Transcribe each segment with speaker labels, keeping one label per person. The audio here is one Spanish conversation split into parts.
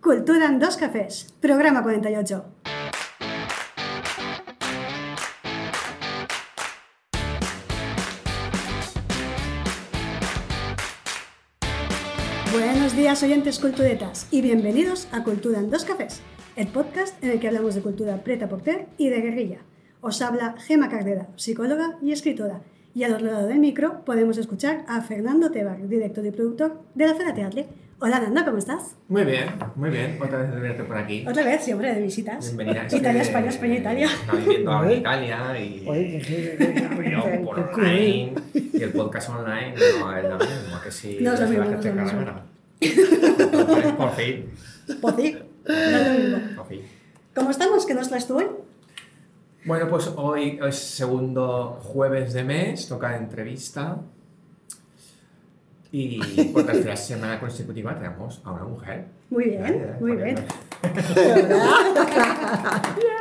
Speaker 1: Cultura en dos cafés, programa 48. Buenos días oyentes culturetas y bienvenidos a Cultura en dos cafés, el podcast en el que hablamos de cultura preta porter y de guerrilla. Os habla Gema Cardeda, psicóloga y escritora, y al otro lado del micro podemos escuchar a Fernando Tebar, director y productor de la Fera Teatre. Hola Nanda, ¿cómo estás?
Speaker 2: Muy bien, muy bien. Otra vez de verte por aquí.
Speaker 1: Otra vez, siempre de visitas.
Speaker 2: Bienvenida.
Speaker 1: Italia, España, España, Italia.
Speaker 2: Está viviendo ahora en Italia y yo por online y el podcast online no es lo mismo que si
Speaker 1: No es lo mismo, no es lo.
Speaker 2: Por fin,
Speaker 1: Pues sí, no es lo mismo.
Speaker 2: por fin.
Speaker 1: ¿Cómo estamos? ¿Qué nos traes tú hoy?
Speaker 2: Bueno, pues hoy es segundo jueves de mes, toca entrevista. Y por tercera semana consecutiva tenemos a una mujer.
Speaker 1: Muy bien,
Speaker 2: ya,
Speaker 1: muy bien.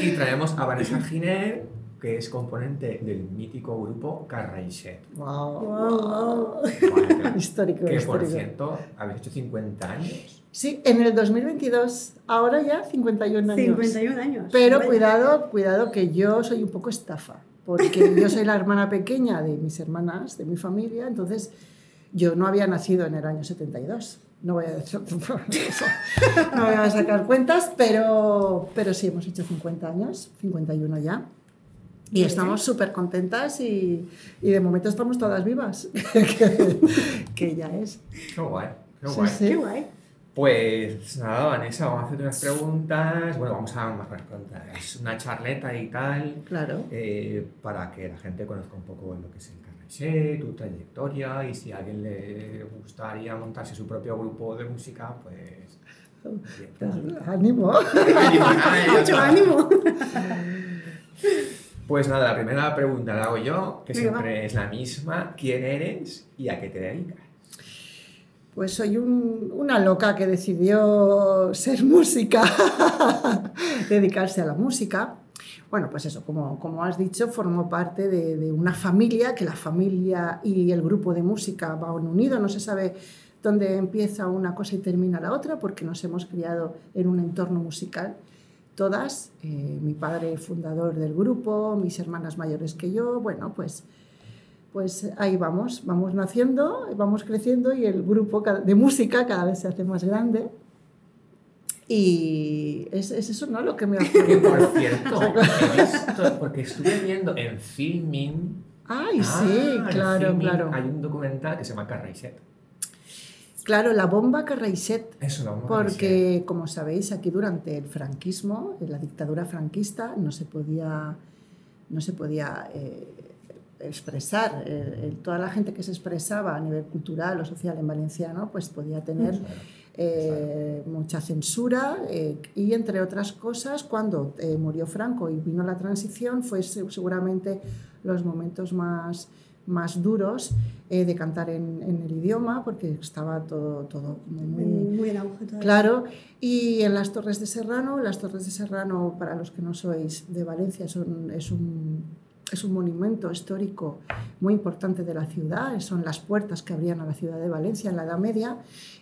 Speaker 2: Y traemos a Vanessa Giner, que es componente del mítico grupo Carraixet.
Speaker 3: Wow.
Speaker 1: Wow, wow.
Speaker 3: Histórico,
Speaker 2: Que por cierto, habéis hecho 50 años.
Speaker 3: Sí, en el 2022, ahora ya 51 años.
Speaker 1: 51 años.
Speaker 3: Pero cuidado, cuidado que yo soy un poco estafa, porque yo soy la hermana pequeña de mis hermanas, de mi familia, entonces yo no había nacido en el año 72. No voy a, decir- no voy a sacar cuentas, pero, pero sí, hemos hecho 50 años, 51 ya. Y estamos súper contentas y, y de momento estamos todas vivas, que, que ya es.
Speaker 2: Qué guay, qué
Speaker 3: Sí,
Speaker 2: guay.
Speaker 3: sí.
Speaker 1: Qué guay.
Speaker 2: Pues nada, Vanessa, vamos a hacer unas preguntas. Bueno, vamos a más preguntas. Es una charleta y tal,
Speaker 3: Claro.
Speaker 2: eh, para que la gente conozca un poco lo que es el Carraixet, tu trayectoria y si a alguien le gustaría montarse su propio grupo de música, pues...
Speaker 3: Pues, ánimo.
Speaker 2: Ánimo, ánimo.
Speaker 1: Mucho ánimo.
Speaker 2: Pues nada, la primera pregunta la hago yo, que
Speaker 1: Venga,
Speaker 2: siempre es la misma. ¿Quién eres y a qué te dedicas?
Speaker 3: Pues soy un- una loca que decidió ser música, dedicarse a la música. Bueno, pues eso, como, como has dicho, formo parte de, de una familia, que la familia y el grupo de música van unidos, no se sabe dónde empieza una cosa y termina la otra, porque nos hemos criado en un entorno musical. Todas, eh, mi padre fundador del grupo, mis hermanas mayores que yo, bueno, pues pues ahí vamos, vamos naciendo, vamos creciendo y el grupo de música cada vez se hace más grande. Y es, es eso, ¿no? Lo que me ha
Speaker 2: Que por cierto, porque estuve viendo en Filming.
Speaker 3: Ay,
Speaker 2: Ah,
Speaker 3: sí, claro, claro.
Speaker 2: Hay un documental que se llama Carraixet.
Speaker 3: Claro, la bomba Carraixet,
Speaker 2: Eso no
Speaker 3: porque como sabéis, aquí durante el franquismo, en la dictadura franquista, no se podía, no se podía eh, expresar. Eh, toda la gente que se expresaba a nivel cultural o social en valenciano, pues podía tener eh, mucha censura eh, y entre otras cosas cuando murió Franco y vino la transición fue se- seguramente los momentos más, más duros eh, de cantar en, en el idioma porque estaba todo, todo muy,
Speaker 1: Muy en auge todavía.
Speaker 3: Claro, y en las Torres de Serrano, las Torres de Serrano, para los que no sois de Valencia, son, es, un, es un monumento histórico muy importante de la ciudad, son las puertas que abrían a la ciudad de Valencia en la Edad Media,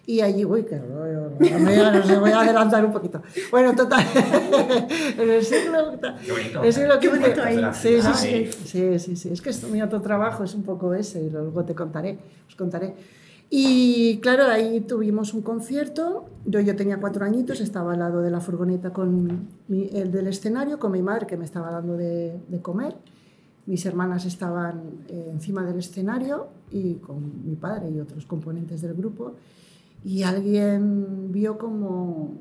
Speaker 3: y allí, uy, qué rollo, la Edad Media, no sé, voy a adelantar un poquito. Bueno, total, en el siglo...
Speaker 2: Qué bonito.
Speaker 3: el siglo
Speaker 1: Qué bonito ahí.
Speaker 3: Sí, sí, sí, sí, sí, sí. Es que esto, mi otro trabajo es un poco ese, y luego te contaré, os contaré. Y claro, ahí tuvimos un concierto. Yo, yo tenía cuatro añitos, estaba al lado de la furgoneta con mi- el del escenario, con mi madre que me estaba dando de, de comer. Mis hermanas estaban eh, encima del escenario y con mi padre y otros componentes del grupo. Y alguien vio cómo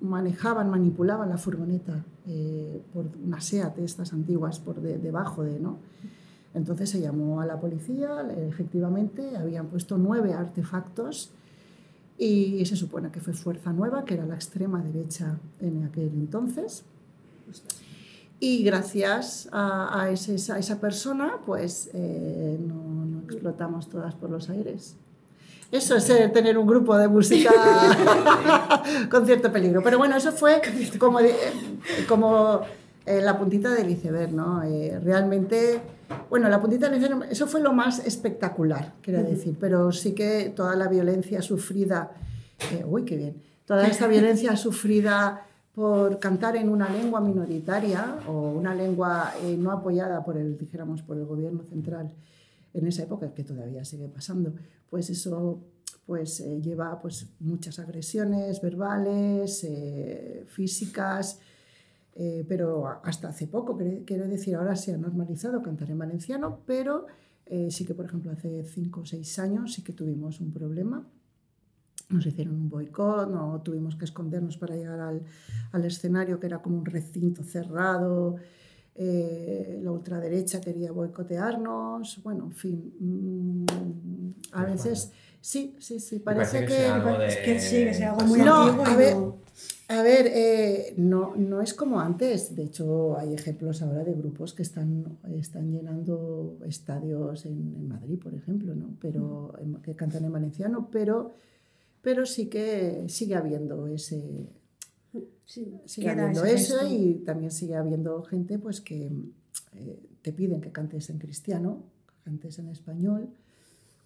Speaker 3: manejaban, manipulaban la furgoneta eh, por una SEAT, estas antiguas, por de- debajo de, ¿no? Entonces se llamó a la policía, efectivamente habían puesto nueve artefactos y se supone que fue Fuerza Nueva, que era la extrema derecha en aquel entonces. Y gracias a, a ese- a esa persona, pues eh, no, no explotamos todas por los aires. Eso es eh, tener un grupo de música con cierto peligro. Pero bueno, eso fue como, eh, como eh, la puntita del iceberg, ¿no? Realmente, bueno, la puntita del iceberg, eso fue lo más espectacular, quiero decir, pero sí que toda la violencia sufrida uy, qué bien, toda esta violencia sufrida por cantar en una lengua minoritaria o una lengua eh, no apoyada por el, dijéramos, por el gobierno central en esa época, que todavía sigue pasando, pues eso pues eh, lleva pues, muchas agresiones verbales, eh, físicas, pero hasta hace poco, quiero decir, ahora se ha normalizado cantar en valenciano, pero sí que, por ejemplo, hace cinco o seis años sí que tuvimos un problema. Nos hicieron un boicot, no tuvimos que escondernos para llegar al, al escenario, que era como un recinto cerrado. la ultraderecha quería boicotearnos, bueno, en fin, mm, a veces Sí, sí, sí. Parece, que,
Speaker 1: es que sí, que sea algo muy antiguo.
Speaker 3: A ver, a ver eh, no, no es como antes. De hecho, hay ejemplos ahora de grupos que están, están llenando estadios en, Madrid, por ejemplo, ¿no? pero, que cantan en valenciano, pero, pero sí que sigue habiendo ese. Sí, sigue habiendo eso y también sigue habiendo gente pues, que eh, te piden que cantes en cristiano, que cantes en español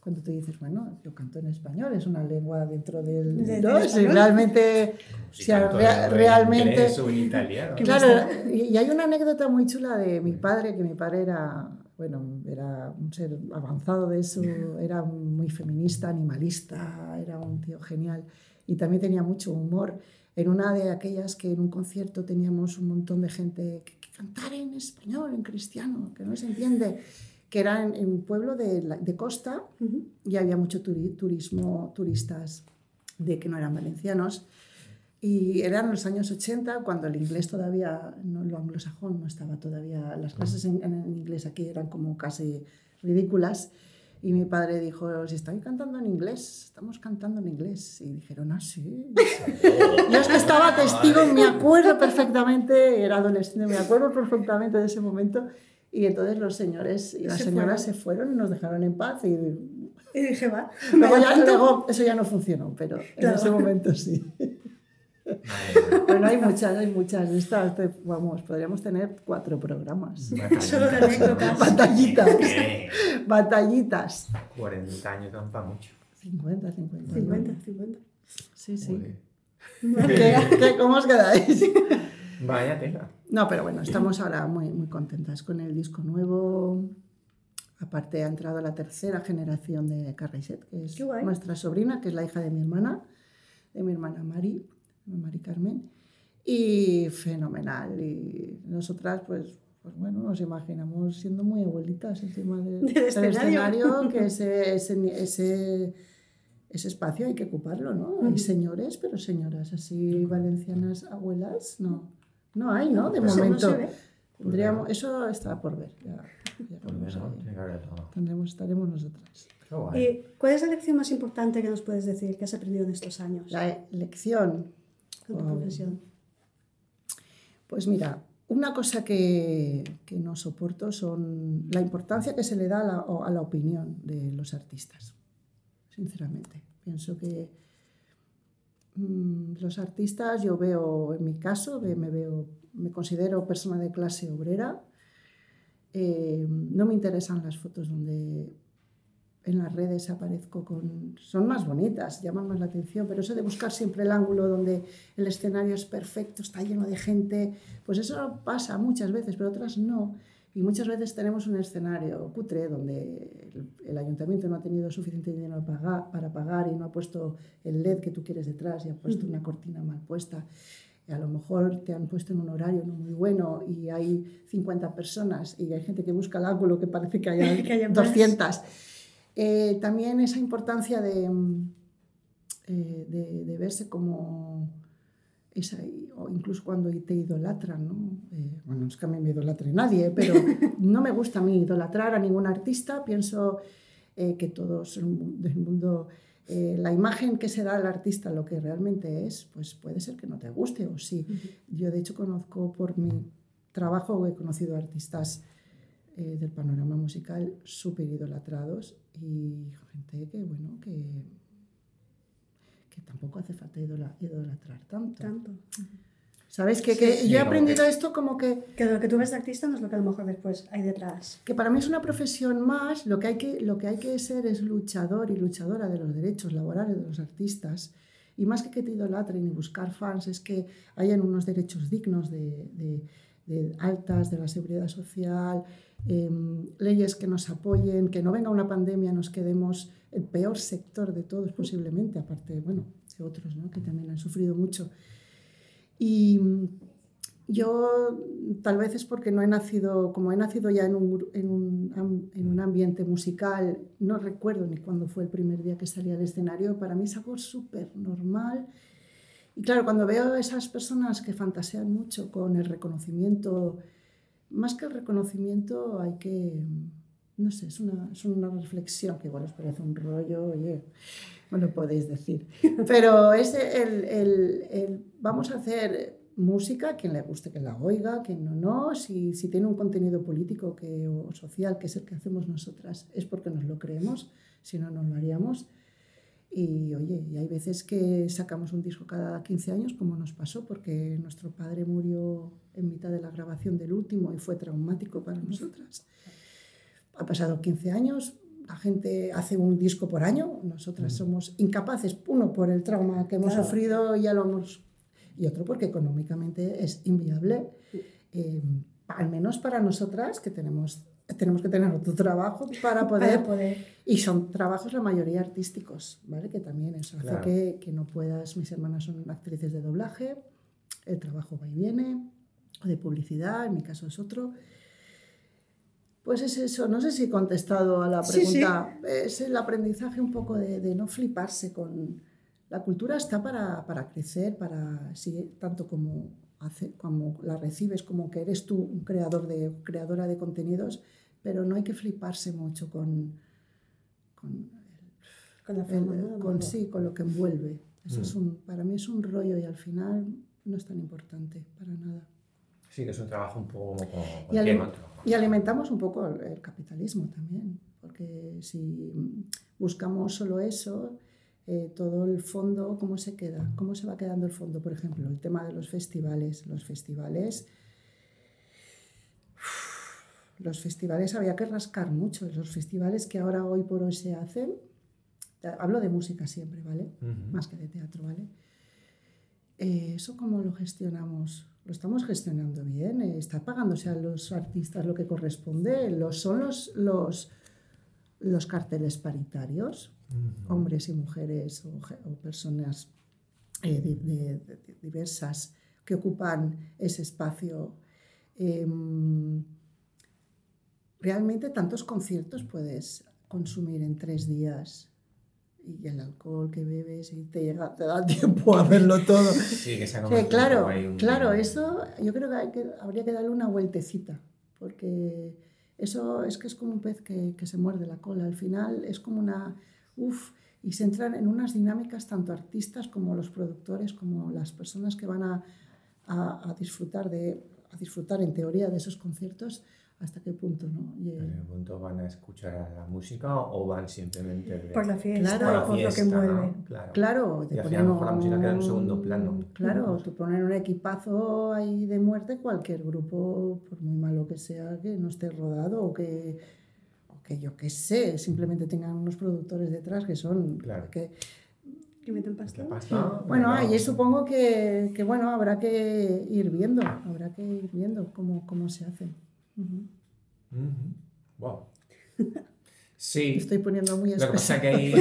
Speaker 3: cuando tú dices, bueno, yo canto en español, es una lengua dentro del...
Speaker 1: De,
Speaker 3: ¿no? Si realmente... Si realmente...
Speaker 2: En italiano.
Speaker 3: Claro, y, hay una anécdota muy chula de mi padre, que mi padre era, bueno, era un ser avanzado de eso, era muy feminista, animalista, era un tío genial y también tenía mucho humor. En una de aquellas que en un concierto teníamos un montón de gente que, que cantar en español, en cristiano, que no se entiende que era en, un pueblo de, de costa y había mucho turismo, turistas de que no eran valencianos. Y eran los años 80, cuando el inglés todavía, no, lo anglosajón no estaba todavía, las clases en, inglés aquí eran como casi ridículas. Y mi padre dijo, si estoy cantando en inglés, estamos cantando en inglés. Y dijeron, ah, sí. Yo es que estaba testigo, me acuerdo perfectamente, era adolescente, me acuerdo perfectamente de ese momento. Y entonces los señores y las señoras se fueron y nos dejaron en paz. Y,
Speaker 1: y dije, va.
Speaker 3: Luego, eso ya no funcionó, pero en ese momento sí. Bueno, hay muchas, hay muchas. Estas, vamos, podríamos tener cuatro programas.
Speaker 1: Solo de anécdotas.
Speaker 3: Batallitas. Batallitas.
Speaker 2: 40 años dan para mucho.
Speaker 3: 50, 50.
Speaker 1: 50, 50.
Speaker 3: Sí, sí. ¿Qué, qué, cómo os quedáis?
Speaker 2: Vaya tela.
Speaker 3: No, pero bueno, estamos ahora muy, muy contentas con el disco nuevo. Aparte ha entrado la tercera generación de Carraiset, que es nuestra sobrina, que es la hija de mi hermana, de mi hermana Mari, Mari Carmen. Y fenomenal. Y nosotras, pues, pues bueno, nos imaginamos siendo muy abuelitas encima de,
Speaker 1: del escenario.
Speaker 3: que ese, ese, ese, ese, espacio hay que ocuparlo, ¿no? Hay señores, pero señoras así valencianas, abuelas, no. No hay, ¿no? De momento. Tendríamos, eso está por ver. Ya, Tendremos, estaremos nosotras.
Speaker 1: ¿Y cuál es la lección más importante que nos puedes decir que has aprendido en estos años?
Speaker 3: La lección.
Speaker 1: Con tu profesión.
Speaker 3: Pues mira, una cosa que, que, no soporto son la importancia que se le da a la, a la opinión de los artistas. Sinceramente. Pienso que Mm, los artistas, yo veo, en mi caso, me, veo, me considero persona de clase obrera. Eh, no me interesan las fotos donde en las redes aparezco con... Son más bonitas, llaman más la atención, pero eso de buscar siempre el ángulo donde el escenario es perfecto, está lleno de gente, pues eso pasa muchas veces, pero otras no. Y muchas veces tenemos un escenario cutre donde el, ayuntamiento no ha tenido suficiente dinero para pagar, y no ha puesto el LED que tú quieres detrás y ha puesto una cortina mal puesta. Y a lo mejor te han puesto en un horario no muy bueno y hay 50 personas y hay gente que busca el ángulo que parece que que 200. Eh, también esa importancia de, mm, eh, de, de verse como o incluso cuando te idolatran, ¿no? Eh, bueno, no es que a mí me idolatre nadie, pero no me gusta a mí idolatrar a ningún artista, pienso que todos del mundo, eh, la imagen que se da al artista, lo que realmente es, pues puede ser que no te guste o sí. Yo de hecho conozco por mi trabajo, he conocido artistas del panorama musical súper idolatrados y gente que, bueno, que tampoco hace falta idolatrar tanto.
Speaker 1: Tanto.
Speaker 3: ¿Sabes? Que, yo he aprendido esto como que...
Speaker 1: Que lo que tú ves de artista no es lo que a lo mejor después hay detrás.
Speaker 3: Que para mí es una profesión más, lo que hay que, lo que, hay que ser es luchador y luchadora de los derechos laborales de los artistas. Y más que que te idolatren y buscar fans, es que hayan unos derechos dignos de, de, de altas, de la seguridad social, eh, leyes que nos apoyen, que no venga una pandemia, nos quedemos el peor sector de todos posiblemente, aparte, bueno, de otros, ¿no? Que también han sufrido mucho. Y yo tal vez es porque no he nacido, como he nacido ya en un, en un, en un ambiente musical, no recuerdo ni cuándo fue el primer día que salí al escenario, para mí es algo súper normal. Y claro, cuando veo a esas personas que fantasean mucho con el reconocimiento, más que el reconocimiento hay que, no sé, es una, es una reflexión que igual os parece un rollo, oye, no lo podéis decir, pero es el, el, el vamos a hacer música, quien le guste que la oiga, quien no, no. Si, si tiene un contenido político que, o social, que es el que hacemos nosotras, es porque nos lo creemos, si no, no lo haríamos. Y oye, y hay veces que sacamos un disco cada 15 años, como nos pasó, porque nuestro padre murió en mitad de la grabación del último y fue traumático para nosotras. Ha pasado 15 años, la gente hace un disco por año, nosotras somos incapaces, uno por el trauma que hemos
Speaker 1: Claro.
Speaker 3: sufrido, ya lo hemos y otro porque económicamente es inviable, eh, al menos para nosotras que tenemos, tenemos que tener otro trabajo para poder,
Speaker 1: Para poder.
Speaker 3: y son trabajos la mayoría artísticos, ¿vale? Que también eso hace
Speaker 2: Claro.
Speaker 3: que, que no puedas, mis hermanas son actrices de doblaje, el trabajo va y viene, o de publicidad, en mi caso es otro. Pues es eso, no sé si he contestado a la
Speaker 1: Sí, sí.
Speaker 3: pregunta, es el aprendizaje un poco de, de no fliparse con, la cultura está para, para crecer, para sí, tanto como, hace, como la recibes, como que eres tú un creador de, creadora de contenidos, pero no hay que fliparse mucho con, con,
Speaker 1: Con la
Speaker 3: el-
Speaker 1: fama, ¿no?
Speaker 3: con, sí, con lo que envuelve. Eso
Speaker 2: Mm.
Speaker 3: es un, para mí es un rollo y al final no es tan importante para nada.
Speaker 2: Sí, que es un trabajo un poco como
Speaker 3: Y,
Speaker 2: otro.
Speaker 3: y alimentamos un poco el, el capitalismo también, porque si buscamos solo eso, eh, todo el fondo, ¿cómo se queda? ¿Cómo se va quedando el fondo? Por ejemplo, el tema de los festivales. Los festivales, los festivales había que rascar mucho. Los festivales que ahora hoy por hoy se hacen, hablo de música siempre, ¿vale? Más que de teatro, ¿vale? Eh, ¿Eso cómo lo gestionamos? ¿Lo estamos gestionando bien? Eh, ¿Está pagándose a los artistas lo que corresponde? ¿Los, ¿Son los, los, los carteles paritarios? Hombres y mujeres o, personas eh, de- de- de- diversas que ocupan ese espacio. Em, realmente tantos conciertos puedes consumir en tres días y el alcohol que bebes y te, llega, te da tiempo a verlo todo.
Speaker 2: Sí, que se ha
Speaker 3: Sí, claro,
Speaker 2: como un-
Speaker 3: claro, eso yo creo que, hay que habría que darle una vueltecita, porque eso es que es como un pez que, que se muerde la cola. Al final es como una, uff, y se entran en unas dinámicas tanto artistas como los productores, como las personas que van a, a- a disfrutar de, a disfrutar en teoría de esos conciertos, hasta qué punto, ¿no? Y, eh,
Speaker 2: ¿En qué punto van a escuchar a la música o van simplemente de-
Speaker 1: Por la fiesta,
Speaker 3: Claro.
Speaker 1: por lo que
Speaker 2: fiesta,
Speaker 1: envuelve.
Speaker 2: ¿no? Claro.
Speaker 3: Claro,
Speaker 2: Y
Speaker 3: te
Speaker 2: al
Speaker 3: ponen
Speaker 2: final a lo mejor la música queda en
Speaker 3: un-
Speaker 2: segundo plano.
Speaker 3: Claro, tú ponen un equipazo ahí de muerte, cualquier grupo, por muy malo que sea, que no esté rodado o que, que yo qué sé, simplemente tengan unos productores detrás que son...
Speaker 2: Claro.
Speaker 3: Que,
Speaker 1: Que meten pasta.
Speaker 2: Pasta,
Speaker 3: bueno, ahí supongo que, que, bueno, habrá que ir viendo, habrá que ir viendo cómo, cómo se hace.
Speaker 2: Wow. Sí.
Speaker 3: Me estoy poniendo muy
Speaker 2: Lo que pasa que ahí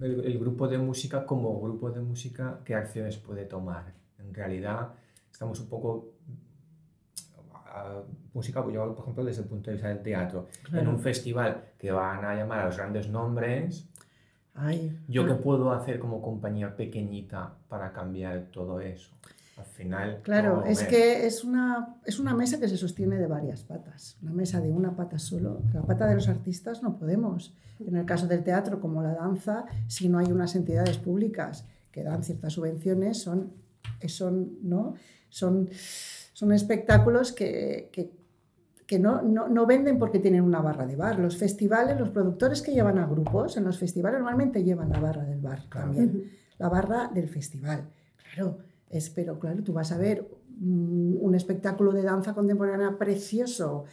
Speaker 2: el, el grupo de música como grupo de música, ¿qué acciones puede tomar? En realidad estamos un poco... a- música, yo por ejemplo desde el punto de vista del teatro, en
Speaker 3: Claro.
Speaker 2: un festival que van a llamar a los grandes nombres,
Speaker 3: Ay,
Speaker 2: ¿yo qué puedo hacer como compañía pequeñita para cambiar todo eso? Al final...
Speaker 3: Claro, es que es una, es una mesa que se sostiene de varias patas. Una mesa de una pata solo. La pata de los artistas no podemos. En el caso del teatro, como la danza, si no hay unas entidades públicas que dan ciertas subvenciones, son, son, ¿no? son, son espectáculos que, que, que no, no, no venden porque tienen una barra de bar. Los festivales, los productores que llevan a grupos, en los festivales normalmente llevan la barra del bar
Speaker 2: Claro.
Speaker 3: también. La barra del festival. Claro, es, pero claro, tú vas a ver un espectáculo de danza contemporánea precioso,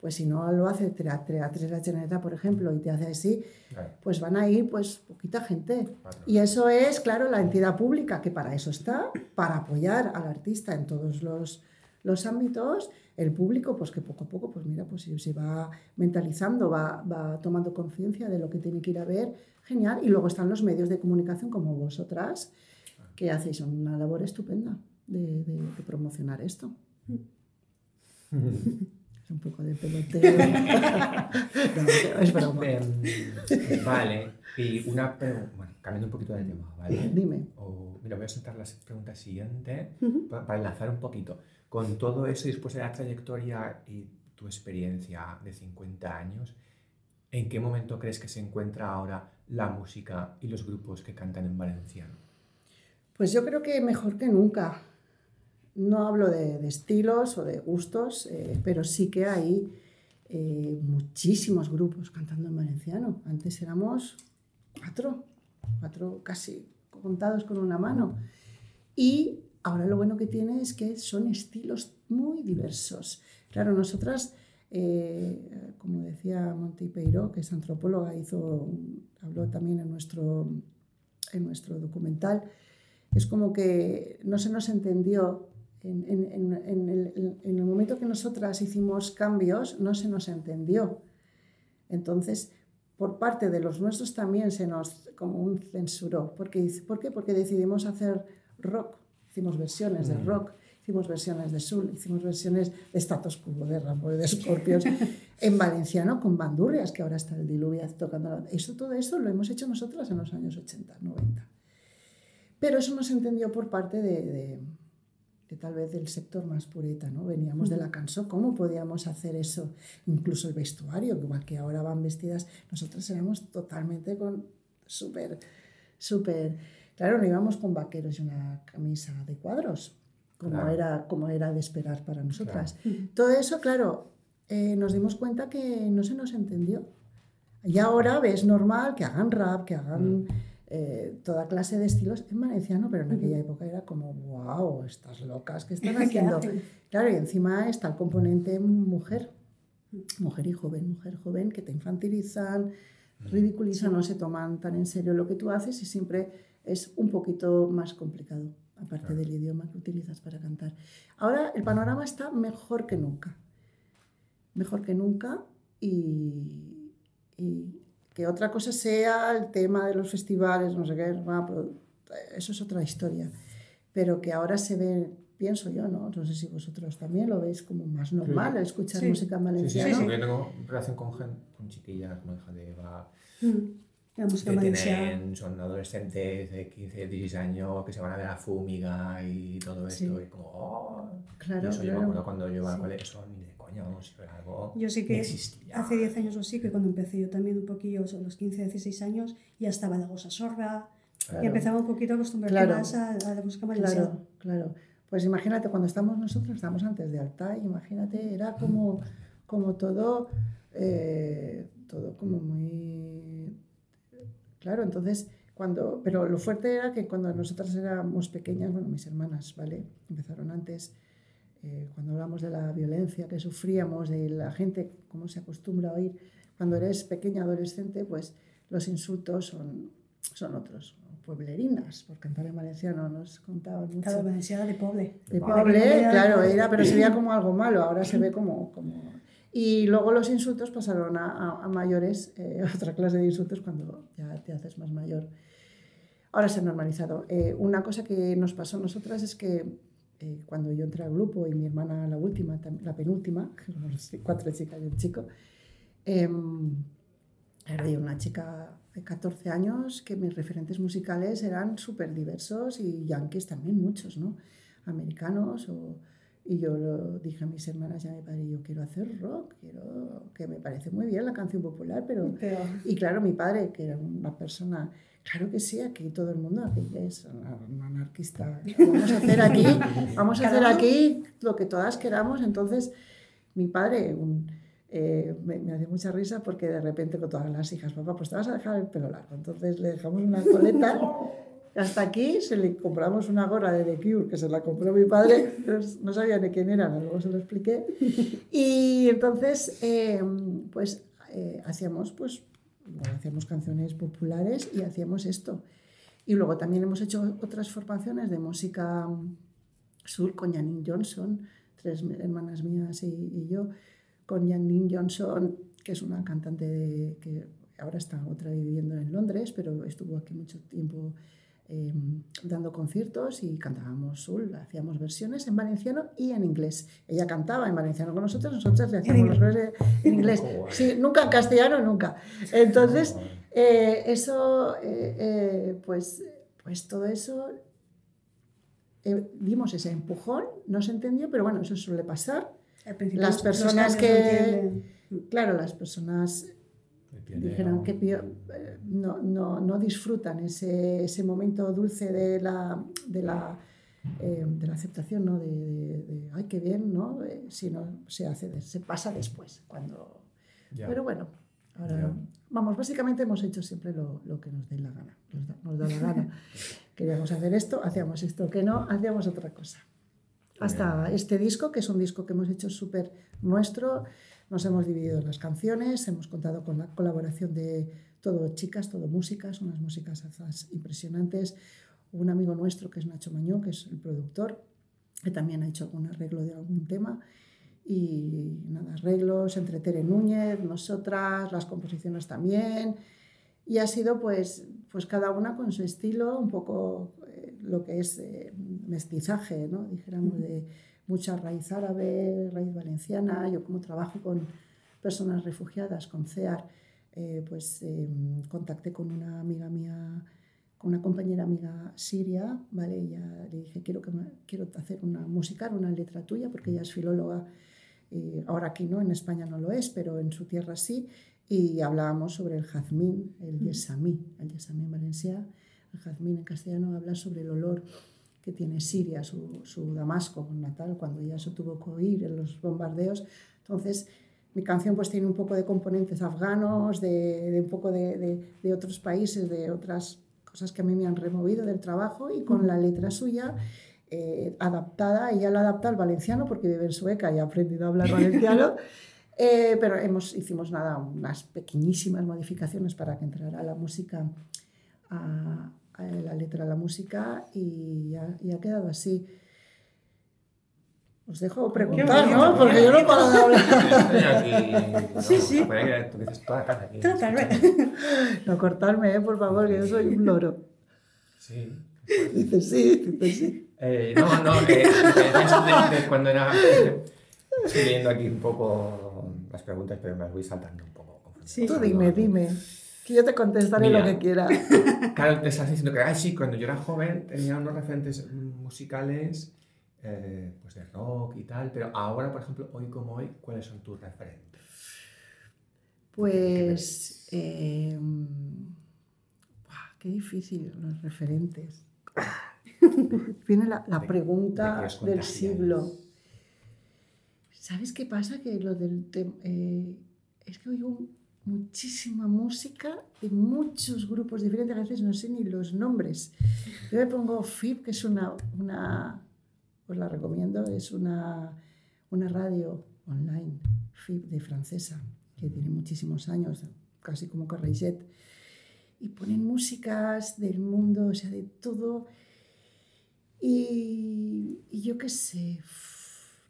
Speaker 3: pues si no lo hace Teatro La Generalitat, por ejemplo, y te hace así,
Speaker 2: Claro,
Speaker 3: pues van a ir pues poquita gente. Y eso es, claro, la entidad pública, que para eso está, para apoyar al artista en todos los, los ámbitos. El público, pues que poco a poco, pues mira, pues se va mentalizando, va, va tomando conciencia de lo que tiene que ir a ver, genial. Y luego están los medios de comunicación como vosotras, que hacéis una labor estupenda de, de- de promocionar esto. Es un poco de peloteo. no, es broma.
Speaker 2: Em, vale, y una pregunta, bueno, cambiando un poquito de tema, ¿vale?
Speaker 3: Dime.
Speaker 2: O, mira, voy a soltar la pregunta siguiente para enlazar un poquito. Con todo eso, y después de la trayectoria y tu experiencia de 50 años, ¿en qué momento crees que se encuentra ahora la música y los grupos que cantan en valenciano?
Speaker 3: Pues yo creo que mejor que nunca. No hablo de, de estilos o de gustos, eh, pero sí que hay eh, muchísimos grupos cantando en valenciano. Antes éramos cuatro, cuatro casi contados con una mano. Y ahora lo bueno que tiene es que son estilos muy diversos. Claro, nosotras, eh, como decía Monty Peiró, que es antropóloga, hizo, habló también en nuestro, en nuestro documental, es como que no se nos entendió. En, el, en el momento que nosotras hicimos cambios, no se nos entendió. Entonces, por parte de los nuestros también se nos como un censuró. Porque, ¿Por qué? Porque decidimos hacer rock. Hicimos versiones de
Speaker 2: Mm.
Speaker 3: rock, hicimos versiones de soul, hicimos versiones de Status Quo, de Rambo, de Scorpions, en valenciano con bandurrias, que ahora está el Diluvias tocando. la- Eso, todo eso lo hemos hecho nosotras en los años 80, 90. Pero eso no se entendió por parte de, de- de tal vez del sector más pureta, ¿no? Veníamos de la canción, ¿cómo podíamos hacer eso? Incluso el vestuario, igual que ahora van vestidas, nosotros éramos totalmente con súper, súper, claro, no íbamos con vaqueros y una camisa de cuadros, como,
Speaker 2: Claro.
Speaker 3: era, como era de esperar para nosotras.
Speaker 1: Ujú.
Speaker 3: Todo eso, claro, eh, nos dimos cuenta que no se nos entendió. Y ahora ves normal que hagan rap, que hagan eh, toda clase de estilos en valenciano, pero en aquella época era como, wow, estas locas que están
Speaker 1: ¿Qué
Speaker 3: haciendo. Claro, y encima está el componente mujer, mujer y joven, mujer joven, que te infantilizan, ridiculizan, no se toman tan en serio lo que tú haces y siempre es un poquito más complicado, aparte
Speaker 2: Claro.
Speaker 3: del idioma que utilizas para cantar. Ahora el panorama está mejor que nunca, mejor que nunca y, y que otra cosa sea el tema de los festivales, no sé qué, eso es otra historia, pero que ahora se ve, pienso yo, ¿no? No sé si vosotros también lo veis como más normal escuchar
Speaker 1: Sí.
Speaker 3: música en
Speaker 2: Sí, sí, sí,
Speaker 3: valenciano.
Speaker 2: porque yo tengo relación con, gen- con chiquillas como hija de Eva,
Speaker 1: Mm. La música
Speaker 2: que
Speaker 1: valenciana.
Speaker 2: tienen, son adolescentes de 15, 16 años que se van a ver a Fúmiga y todo esto,
Speaker 3: Sí.
Speaker 2: y como, oh,
Speaker 3: Claro,
Speaker 2: y eso yo me
Speaker 3: claro.
Speaker 2: acuerdo cuando yo iba al
Speaker 3: Sí.
Speaker 2: colegio, eso ni de coña, vamos, si era algo
Speaker 1: Yo sí que
Speaker 2: existía.
Speaker 1: hace 10 años o así, que cuando empecé yo también un poquillo, a los 15, 16 años, ya estaba la goza sorda
Speaker 2: Claro.
Speaker 1: y empezaba un poquito a acostumbrarme
Speaker 3: Claro.
Speaker 1: más a, a la música valenciana.
Speaker 3: Claro, claro. Pues imagínate, cuando estamos nosotros, estamos antes de Altai, imagínate, era como, como todo, eh, todo como muy... Claro, entonces, cuando... Pero lo fuerte era que cuando nosotras éramos pequeñas, bueno, mis hermanas, ¿vale? Empezaron antes, eh, cuando hablamos de la violencia que sufríamos, de la gente, cómo se acostumbra a oír, cuando eres pequeña, adolescente, pues los insultos son, son otros, pueblerinas, por cantar en valenciano nos contaban mucho.
Speaker 1: Claro, valenciana de pobre.
Speaker 3: De pobre, claro, era, pero se veía como algo malo, ahora se ve como... como... Y luego los insultos pasaron a, a- a mayores, eh, otra clase de insultos cuando ya te haces más mayor. Ahora se ha normalizado. Eh, una cosa que nos pasó a nosotras es que eh, cuando yo entré al grupo y mi hermana la última, la penúltima, cuatro chicas y un chico, em, era yo una chica de 14 años que mis referentes musicales eran súper diversos y yankees también muchos, ¿no? Americanos o, y yo lo dije a mis hermanas y a mi padre, yo quiero hacer rock, quiero que me parece muy bien la canción popular, pero
Speaker 1: Pero
Speaker 3: y claro, mi padre, que era una persona, claro que sí, aquí todo el mundo, aquí es un anarquista. Vamos a hacer aquí, vamos a hacer aquí lo que todas queramos. Entonces, mi padre un- eh, me, me hace mucha risa porque de repente con todas las hijas, papá, pues te vas a dejar el pelo largo. Entonces le dejamos una coleta hasta aquí se le compramos una gorra de The Cure, que se la compró mi padre, no sabía ni quién era, luego se lo expliqué. Y entonces, eh, pues eh, hacíamos, pues, hacíamos canciones populares y hacíamos esto. Y luego también hemos hecho otras formaciones de música sur con Janine Johnson, tres hermanas mías y, y yo, con Janine Johnson, que es una cantante de, que ahora está otra viviendo en Londres, pero estuvo aquí mucho tiempo em, dando conciertos y cantábamos soul, hacíamos versiones en valenciano y en inglés. Ella cantaba en valenciano con nosotros, nosotros le hacíamos las versiones en inglés. Sí, nunca en castellano, nunca. Entonces, eh, eso, eh, eh, pues, pues todo eso, dimos ese empujón, no se entendió, pero bueno, eso suele pasar. Las personas que, claro, las personas dijeron que eh, no, no, no, disfrutan ese, ese, momento dulce de la, de la, eh, de la aceptación, ¿no? De, de, ay, qué bien, ¿no? Eh, si no se hace, se pasa después, cuando... Pero bueno, ahora, vamos, básicamente hemos hecho siempre lo, lo que nos dé la gana, nos da, nos da la gana. Queríamos hacer esto, hacíamos esto, que no, hacíamos otra cosa. Hasta este disco, que es un disco que hemos hecho súper nuestro, nos hemos dividido las canciones, hemos contado con la colaboración de todo chicas, todo músicas, unas músicas impresionantes. Un amigo nuestro que es Nacho Mañón, que es el productor, que también ha hecho algún arreglo de algún tema. Y nada, arreglos entre Tere Núñez, nosotras, las composiciones también. Y ha sido pues, pues cada una con su estilo, un poco eh, lo que es eh, mestizaje, ¿no? dijéramos, de mucha raíz árabe, raíz valenciana. Yo como trabajo con personas refugiadas, con CEAR, eh, pues em, contacté con una amiga mía, con una compañera amiga siria, ¿vale? Y le dije, quiero, que quiero hacer una música, una letra tuya, porque ella es filóloga, eh, ahora aquí no, en España no lo es, pero en su tierra sí, y hablábamos sobre el jazmín, el yesamí, el yesamí en valenciano, el jazmín en castellano habla sobre el olor que tiene Siria, su, su Damasco natal, cuando ya se tuvo que oír en los bombardeos. Entonces, mi canción pues tiene un poco de componentes afganos, de, de un poco de, de, de, otros países, de otras cosas que a mí me han removido del trabajo y con la letra suya eh, adaptada, ella la adapta al valenciano porque vive en Sueca y ha aprendido a hablar valenciano. Eh, pero hemos, hicimos nada, unas pequeñísimas modificaciones para que entrara la música a, la letra, la música y ya, y ha quedado así. Os dejo preguntar, ¿no? Porque yo no paro de hablar.
Speaker 2: Aquí, sí, sí. Tú dices toda la aquí.
Speaker 3: No cortarme, ¿eh? por favor, que yo soy un loro.
Speaker 2: Sí.
Speaker 3: Dice sí, dice sí.
Speaker 2: Eh, no, no, eh, de, cuando era... Estoy leyendo aquí un poco las preguntas, pero me las voy saltando un poco.
Speaker 3: Sí. Tú dime, dime yo te contestaré lo que quiera.
Speaker 2: Claro, te estás diciendo que, sí, cuando yo era joven tenía unos referentes musicales eh, pues de rock y tal, pero ahora, por ejemplo, hoy como hoy, ¿cuáles son tus referentes?
Speaker 3: Pues... Eh, qué difícil los referentes. Viene la, la pregunta del siglo. ¿Sabes qué pasa? Que lo del... Eh, es que oigo muchísima música de muchos grupos diferentes, a veces no sé ni los nombres. Yo me pongo FIP, que es una, una os la recomiendo, es una, una radio online, FIP de francesa, que tiene muchísimos años, casi como Correiset, y ponen músicas del mundo, o sea, de todo. Y, y yo qué sé,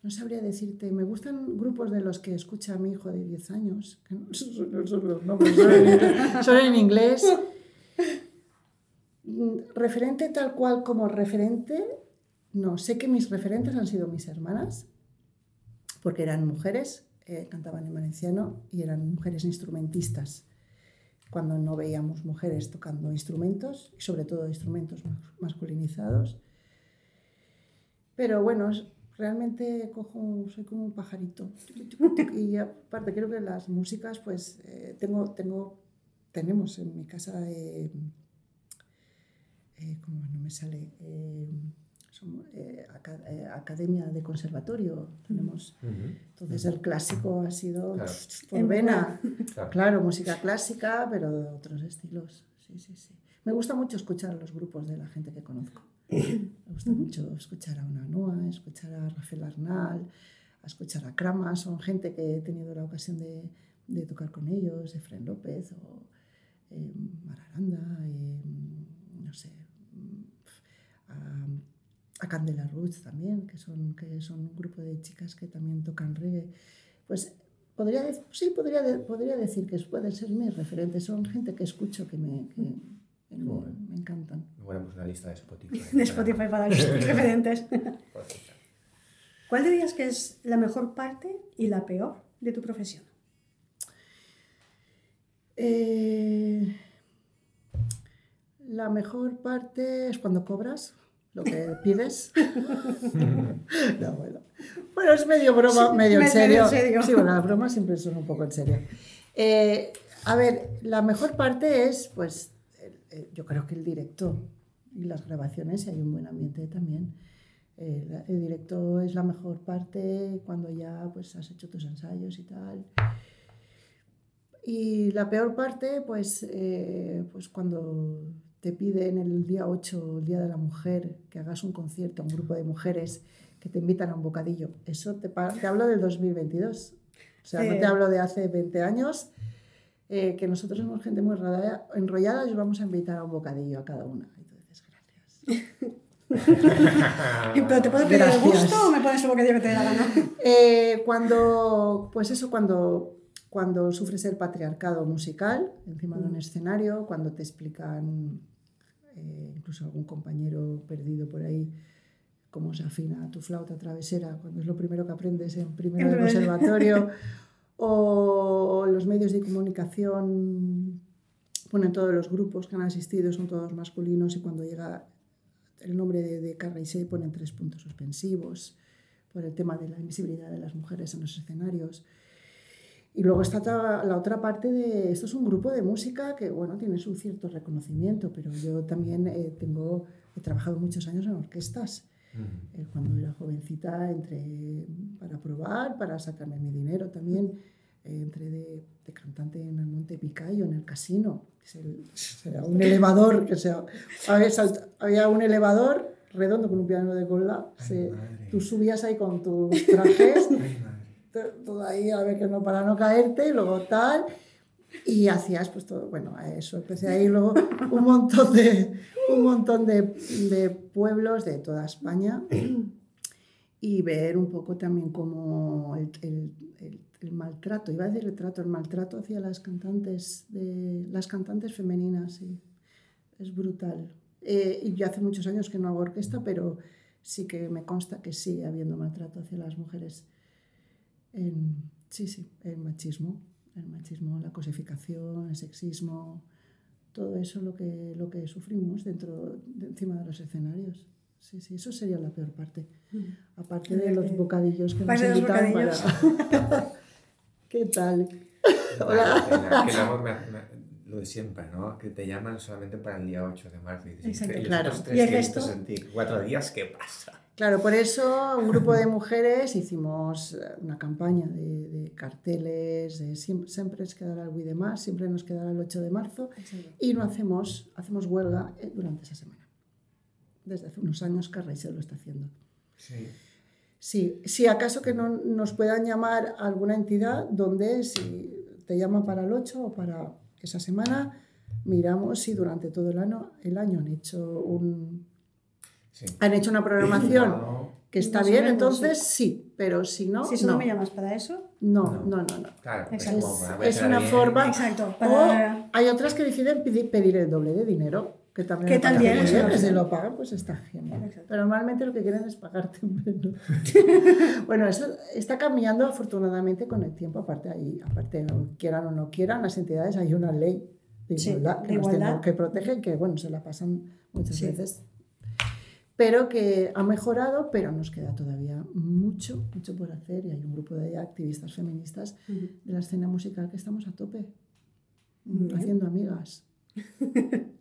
Speaker 3: no sabría decirte, me gustan grupos de los que escucha mi hijo de 10 años, que no son, los nombres, son en, inglés. Referente tal cual como referente, no, sé que mis referentes han sido mis hermanas, porque eran mujeres, eh, cantaban en valenciano y eran mujeres instrumentistas. Cuando no veíamos mujeres tocando instrumentos, sobre todo instrumentos masculinizados. Pero bueno, realmente cojo, soy como un pajarito. Y aparte creo que las músicas, pues eh, tengo, tengo, tenemos en mi casa, eh, eh, ¿cómo no me sale? academia de conservatorio tenemos entonces el clásico ha sido por vena claro. música clásica pero de otros estilos sí sí sí Me gusta mucho escuchar los grupos de la gente que conozco. Me gusta mucho escuchar a una Noa, escuchar a Rafael Arnal, a escuchar a Krama. Son gente que he tenido la ocasión de, de tocar con ellos, Efren López o eh, Mararanda, eh, no sé, a, a Candela Roots también, que son, que son un grupo de chicas que también tocan reggae. Pues podría, sí, podría, podría decir que pueden ser mis referentes. Son gente que escucho que me, que, me, me, encantan.
Speaker 2: Bueno, pues una lista de Spotify.
Speaker 1: De Spotify para los referentes. ¿Cuál dirías que es la mejor parte y la peor de tu profesión?
Speaker 3: Eh, la mejor parte es cuando cobras lo que pides. no, bueno. bueno. es medio broma, medio, en serio. serio. Sí, bueno, las bromas siempre son un poco en serio. Eh, a ver, la mejor parte es, pues, yo creo que el directo y las grabaciones, si hay un buen ambiente también. Eh, el directo es la mejor parte cuando ya pues, has hecho tus ensayos y tal. Y la peor parte, pues, eh, pues cuando te piden el día 8, el Día de la Mujer, que hagas un concierto a un grupo de mujeres que te invitan a un bocadillo. Eso te, te hablo del 2022. O sea, no te hablo de hace 20 años, eh, que nosotros somos gente muy enrollada y os vamos a invitar a un bocadillo a cada una. Entonces,
Speaker 1: gracias. ¿Pero te puedo pedir el gusto o me pones un bocadillo que te dé la gana?
Speaker 3: Eh, cuando, pues eso, cuando cuando sufres el patriarcado musical encima de un escenario, cuando te explican, eh, incluso algún compañero perdido por ahí, cómo se afina tu flauta travesera, cuando es lo primero que aprendes en primero de conservatorio, o los medios de comunicación ponen todos los grupos que han asistido, son todos masculinos, y cuando llega el nombre de, de Carraisé ponen tres puntos suspensivos por el tema de la invisibilidad de las mujeres en los escenarios. Y luego está la otra parte de, esto es un grupo de música que, bueno, tienes un cierto reconocimiento, pero yo también eh, tengo, he trabajado muchos años en orquestas. Eh, cuando era jovencita entré para probar, para sacarme mi dinero también. Eh, entré de, de, cantante en el Monte Picayo, en el casino. Era un elevador, que sea, había, había un elevador redondo con un piano de cola. tú subías ahí con tus trajes todo ahí a ver que no para no caerte y luego tal y hacías pues todo bueno eso empecé ahí luego. Un montón de un montón de, de pueblos de toda España y ver un poco también como el, el, el, maltrato iba a decir el trato el maltrato hacia las cantantes de las cantantes femeninas es brutal. Eh, y yo hace muchos años que no hago orquesta pero sí que me consta que sigue habiendo maltrato hacia las mujeres en, sí, sí, el machismo, el machismo, la cosificación, el sexismo, todo eso lo que, lo que sufrimos dentro, de, encima de los escenarios. Sí, sí, eso sería la peor parte. Aparte de los bocadillos que nos invitan para... ¿Qué tal?
Speaker 2: Hola. Que no, me, me, lo de siempre, ¿no? Que te llaman solamente para el día 8 de marzo. Y dices,
Speaker 1: Exacto, claro.
Speaker 2: ¿Y el resto? Cuatro días, ¿qué pasa?
Speaker 3: Claro, por eso un grupo de mujeres hicimos eh, una campaña de, de carteles, de siempre, siempre es quedará el de más, siempre nos quedará el 8 de marzo y no hacemos, hacemos huelga eh, durante esa semana. Desde hace unos años se lo está haciendo.
Speaker 2: Sí.
Speaker 3: Sí, si acaso que no nos puedan llamar a alguna entidad donde si te llaman para el 8 o para esa semana, miramos si durante todo el año, el año han hecho un, Sí. Han hecho una programación que está bien, entonces sí. pero si no.
Speaker 1: Si no. me llamas para eso.
Speaker 3: No, no, no. no,
Speaker 2: Claro,
Speaker 3: es, es una bien. forma.
Speaker 1: Exacto.
Speaker 3: Para... O hay otras que deciden pedir, pedir, el doble de dinero. Que también,
Speaker 1: que también
Speaker 3: es bien, si lo pagan, pues está genial. Exacto. Pero normalmente lo que quieren es pagarte menos. bueno, eso está cambiando afortunadamente con el tiempo. Aparte, ahí, aparte, quieran o no quieran, las entidades hay una ley de igualdad, sí, que, de igualdad. que protege que, bueno, se la pasan muchas sí. veces pero que ha mejorado, pero nos queda todavía mucho, mucho por hacer y hay un grupo de activistas feministas uh -huh. de la escena musical que estamos a tope, haciendo amigas.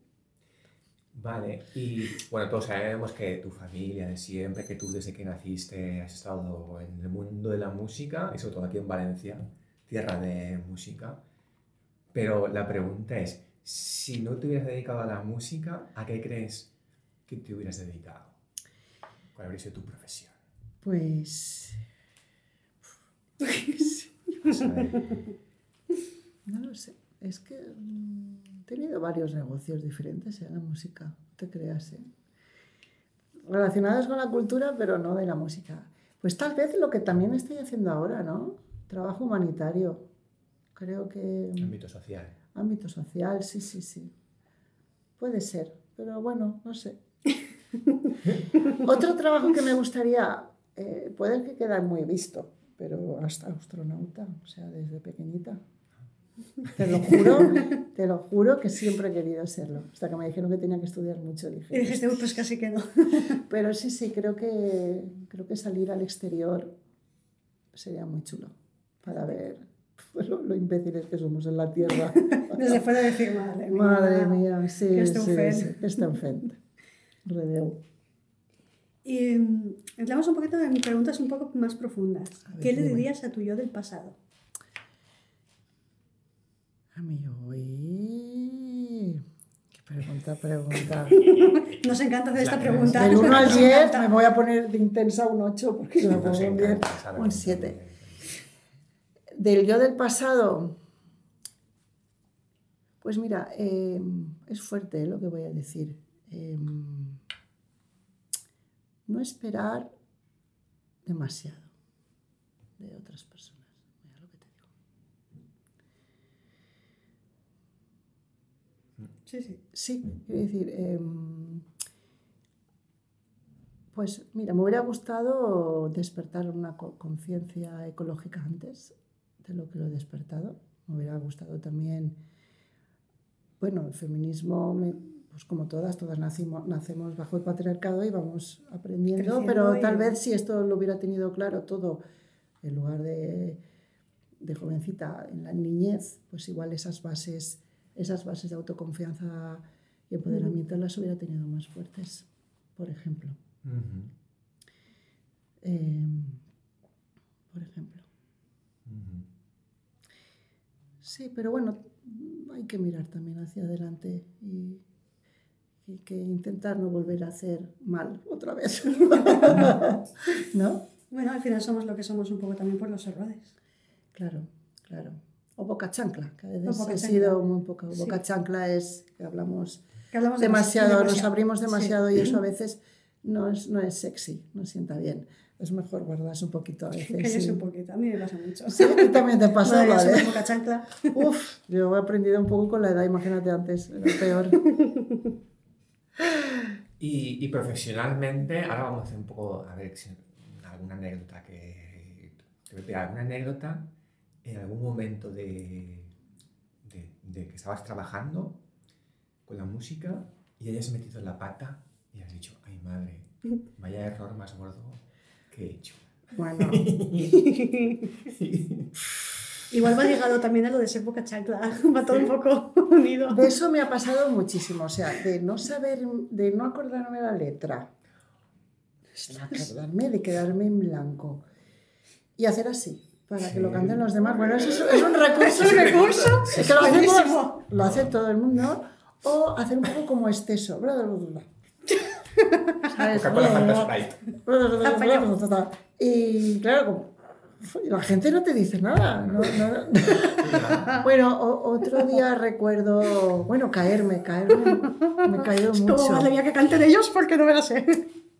Speaker 2: Vale, y bueno, todos sabemos que tu familia de siempre, que tú desde que naciste has estado en el mundo de la música, y sobre todo aquí en Valencia, tierra de música, pero la pregunta es, Si no te hubieras dedicado a la música, ¿a qué crees que te hubieras dedicado? ¿Cuál habría sido tu profesión?
Speaker 3: Pues. No lo sé. Es que mm, he tenido varios negocios diferentes en la música, no te creas, ¿eh? Relacionados con la cultura, pero no de la música. Pues tal vez lo que también estoy haciendo ahora, ¿no? Trabajo humanitario. Creo que.
Speaker 2: Ámbito social.
Speaker 3: Ámbito social, sí, sí, sí. Puede ser, pero bueno, no sé. Otro trabajo que me gustaría, eh, puede que quede muy visto, pero hasta astronauta, o sea, desde pequeñita. Te lo juro, te lo juro que siempre he querido serlo. Hasta que me dijeron que tenía que estudiar mucho, dije.
Speaker 1: Y dijiste, "Uy, pues casi que no.
Speaker 3: Pero sí, sí, creo que, creo que salir al exterior sería muy chulo para ver lo, lo imbéciles que somos en la Tierra.
Speaker 1: Desde fuera decir, madre mía.
Speaker 3: Madre mía, sí,
Speaker 1: que
Speaker 3: sí, sí, Redeu.
Speaker 1: Y entramos un poquito en preguntas un poco más profundas.
Speaker 3: Ver,
Speaker 1: ¿Qué le dirías a tu yo del pasado?
Speaker 3: A mí, uy. Qué pregunta, pregunta.
Speaker 1: Nos encanta hacer esta pregunta.
Speaker 3: Del 1 al
Speaker 1: Nos
Speaker 3: 10
Speaker 1: encanta.
Speaker 3: me voy a poner de intensa un 8 porque se me pongo un 10,
Speaker 2: encanta saber
Speaker 3: un
Speaker 2: cómo
Speaker 3: 7.
Speaker 2: también.
Speaker 3: Del yo del pasado, pues mira, eh, es fuerte lo que voy a decir. Eh, no esperar demasiado de otras personas. Mira lo que te digo.
Speaker 1: Sí, sí.
Speaker 3: Sí, quiero decir, em, pues mira, me hubiera gustado despertar una co- conciencia ecológica antes de lo que lo he despertado. Me hubiera gustado también, bueno, el feminismo, me- pues como todas, todas nacimos, nacemos bajo el patriarcado y vamos aprendiendo,
Speaker 1: Creciendo
Speaker 3: pero
Speaker 1: y-
Speaker 3: tal vez si esto lo hubiera tenido claro todo en lugar de, de jovencita en la niñez, pues igual esas bases, esas bases de autoconfianza y empoderamiento las hubiera tenido más fuertes, por ejemplo. Em, por ejemplo. Sí, pero bueno, hay que mirar también hacia adelante y, y que intentar no volver a hacer mal otra vez. ¿No?
Speaker 1: Bueno, al final somos lo que somos un poco también por los errores.
Speaker 3: Claro, claro. O boca chancla, que a veces
Speaker 1: boca
Speaker 3: ha
Speaker 1: chancla.
Speaker 3: sido muy poca.
Speaker 1: Sí.
Speaker 3: Boca chancla es que hablamos
Speaker 1: Que hablamos
Speaker 3: demasiado, nos
Speaker 1: demasiado.
Speaker 3: abrimos
Speaker 1: Sí.
Speaker 3: demasiado y eso a veces no es, no es sexy, no sienta bien. Es mejor guardarse un poquito a veces.
Speaker 1: Calles
Speaker 3: sí.
Speaker 1: un poquito. A mí me pasa mucho.
Speaker 3: Sí, ti también te
Speaker 1: mía,
Speaker 3: ¿vale?
Speaker 1: somos boca chancla.
Speaker 3: Uf, yo he aprendido un poco con la edad, imagínate antes, era peor.
Speaker 2: Y, y profesionalmente, ahora vamos a hacer un poco, a ver, si alguna anécdota que... te voy a pedir alguna anécdota en algún momento de, de, de que estabas trabajando con la música y hayas metido la pata y has dicho, ay madre, vaya error más gordo que he hecho.
Speaker 3: Bueno,
Speaker 1: Igual va ligado también a lo de ser boca chancla. Va todo un poco unido.
Speaker 3: de eso me ha pasado muchísimo, o sea, de no saber, de no acordarme la letra, de acordarme, de quedarme en blanco y hacer así. Para que lo canten los demás. Bueno, eso es, un recurso.
Speaker 1: ¿Es un recurso?
Speaker 3: Es que lo hacemos, lo hace todo el mundo. O hacer un poco como exceso. ¿Sabes?
Speaker 2: Coca-Cola Fanta Sprite.
Speaker 3: Y claro, como, la gente no te dice nada. no- no- Bueno, o- otro día recuerdo, bueno, caerme, caerme, me he caído
Speaker 1: Es como,
Speaker 3: mucho.
Speaker 1: madre mía, que canten ellos porque no me la sé.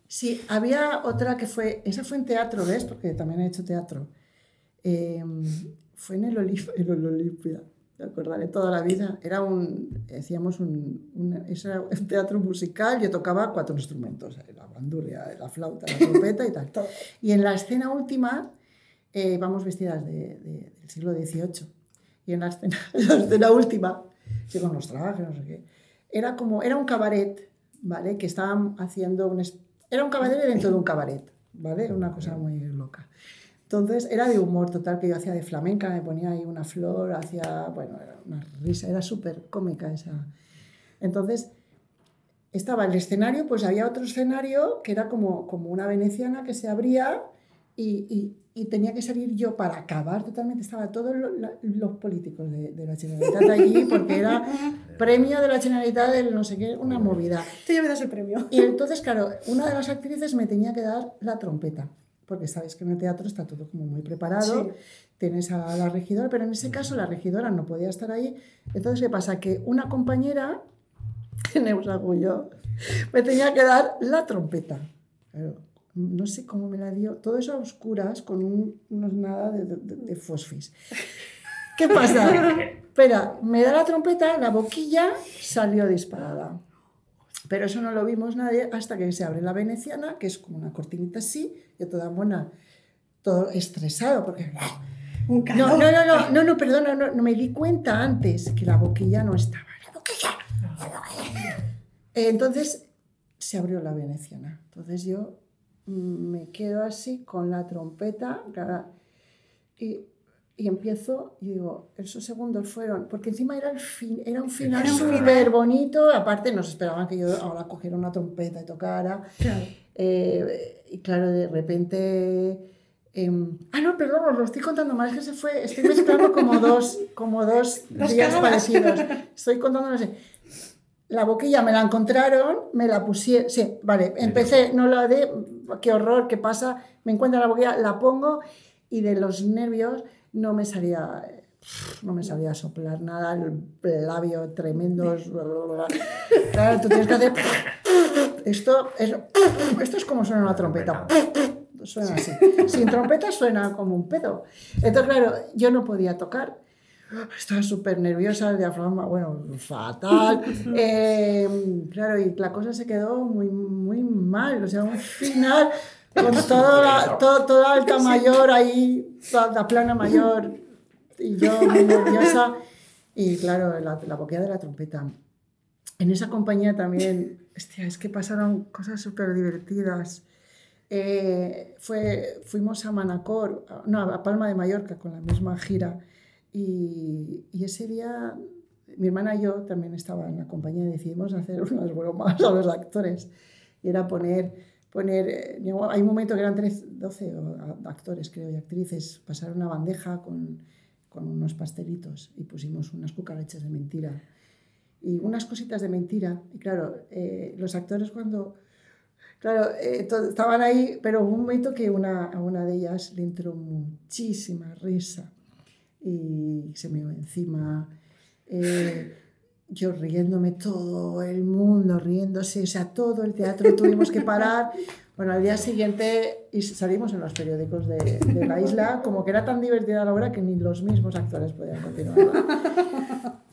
Speaker 3: Sí, había otra que fue, esa fue en teatro, ¿ves? Porque también he hecho teatro. Eh, fue en el, Olif- en el Olimpia, me acordaré toda la vida. Era un, decíamos, un, un- ese era un teatro musical, yo tocaba cuatro instrumentos, la bandurria, la flauta, la trompeta y tal. Y en la escena última eh, vamos vestidas de, de- del siglo XVIII. Y en la escena, en la escena última, sí, con los trajes, no sé qué, era como, era un cabaret, ¿vale? Que estaban haciendo un... Era un cabaret dentro de un cabaret, ¿vale? Una cosa muy loca. Entonces era de humor total que yo hacía de flamenca, me ponía ahí una flor, hacía, bueno, era una risa, era súper cómica esa. Entonces estaba el escenario, pues había otro escenario que era como, como una veneciana que se abría y, y y tenía que salir yo para acabar totalmente. Estaba todos lo- los políticos de, de la Generalitat allí porque era premio de la Generalitat del no sé qué, una movida.
Speaker 1: Tú ya me das el premio.
Speaker 3: Y entonces, claro, una de las actrices me tenía que dar la trompeta, porque sabéis que en el teatro está todo como muy preparado,
Speaker 1: Sí.
Speaker 3: tienes a la regidora, pero en ese caso la regidora no podía estar ahí. Entonces, ¿qué pasa? Que una compañera, Neusa Gullo, me tenía que dar la trompeta. Claro, no sé cómo me la dio, todo eso a oscuras, con un, unos nada de, de- de fosfis. ¿Qué pasa? Espera, me da la trompeta, la boquilla salió disparada. Pero eso no lo vimos nadie hasta que se abre la veneciana, que es como una cortinita así, y toda buena, todo estresado, porque...
Speaker 1: Un
Speaker 3: No, no, no, no, no, no, perdona, no, no me di cuenta antes que la boquilla no estaba. ¡La boquilla! Eh, Entonces se abrió la veneciana. Entonces yo me quedo así con la trompeta y, y empiezo y digo, esos segundos fueron, porque encima era, el fin, era un final súper bonito, aparte nos esperaban que yo ahora cogiera una trompeta y tocara.
Speaker 1: Claro.
Speaker 3: Eh, y claro, de repente... em, ah, no, perdón, os lo estoy contando mal, es que se fue, estoy mezclando como dos, como dos días parecidos. Estoy contando, no sé. La boquilla me la encontraron, me la pusieron, sí, vale, empecé, no la de, qué horror, qué pasa, me encuentro la boquilla, la pongo y de los nervios no me salía, no me sabía soplar nada, el labio tremendo. Claro, tú tienes que hacer. Esto es, esto es como suena una trompeta. Suena así. Sin trompeta suena como un pedo. Entonces, claro, yo no podía tocar. Estaba súper nerviosa, el diafragma, bueno, fatal. Eh, claro, y la cosa se quedó muy, muy mal. O sea, un final con toda la, todo, toda alta mayor ahí, toda la plana mayor, y yo muy nerviosa. Y claro, la, la boquilla de la trompeta. En esa compañía también, hostia, es que pasaron cosas súper divertidas. Eh, fue, fuimos a Manacor, no, a Palma de Mallorca con la misma gira. Y, y ese día mi hermana y yo también estaba en la compañía y decidimos hacer unas bromas a los actores. Y era poner, poner eh, hay un momento que eran 13, 12 o- a- actores, creo, y actrices, pasar una bandeja con, con unos pastelitos y pusimos unas cucarachas de mentira y unas cositas de mentira. Y claro, eh, los actores cuando... Claro, eh, estaban ahí, pero hubo un momento que una, a una de ellas le entró muchísima risa y se me iba encima. eh, yo riéndome, todo el mundo riéndose, o sea, todo el teatro tuvimos que parar. Bueno, al día siguiente y salimos en los periódicos de, de la isla, como que era tan divertida la obra que ni los mismos actores podían continuar.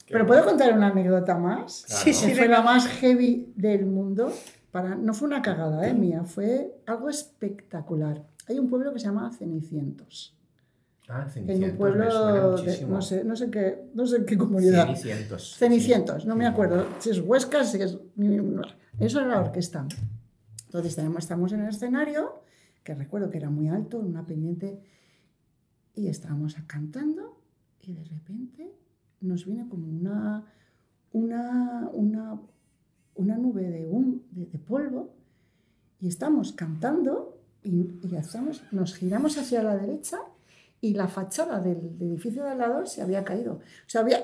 Speaker 3: Pero puedo contar una anécdota más.
Speaker 2: Claro.
Speaker 1: Sí,
Speaker 3: fue la más heavy del mundo. Para, no fue una cagada eh, mía, fue algo espectacular. Hay un pueblo que se llama Cenicientos.
Speaker 2: Ah,
Speaker 3: En un pueblo de, no sé, no sé qué, no sé qué comunidad.
Speaker 2: Cenicientos.
Speaker 3: Cenicientos,
Speaker 2: sí.
Speaker 3: no me acuerdo si es Huesca, si es... Eso era la orquesta. Entonces tenemos- estamos en el escenario, que recuerdo que era muy alto, en una pendiente, y estábamos cantando y de repente nos viene como una, una, una, una nube de, hum- de, de polvo y estamos cantando y, y estamos, nos giramos hacia la derecha y la fachada del, del edificio de al lado se había caído. O sea, había...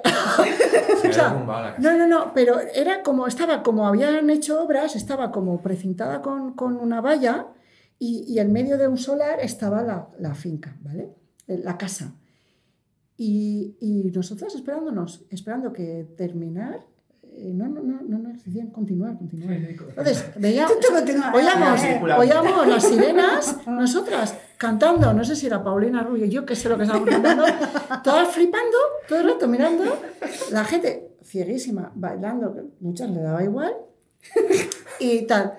Speaker 2: Se
Speaker 3: o sea, no, no, no, pero era como, estaba como habían hecho obras, estaba como precintada con, con una valla y, y en medio de un solar estaba la, la finca, ¿vale? Eh, La casa. Y, y nosotras esperándonos, esperando que terminar, eh, no, no, no, no, no, decían continuar, continuar. Entonces, veía,
Speaker 1: Tú continúa.
Speaker 3: oíamos,
Speaker 1: Eh,
Speaker 2: Circular.
Speaker 3: oíamos las sirenas, nosotras cantando, no sé si era Paulina Rubio, yo qué sé lo que estábamos cantando, todas flipando, todo el rato mirando, la gente cieguísima, bailando, que muchas le daba igual, y tal.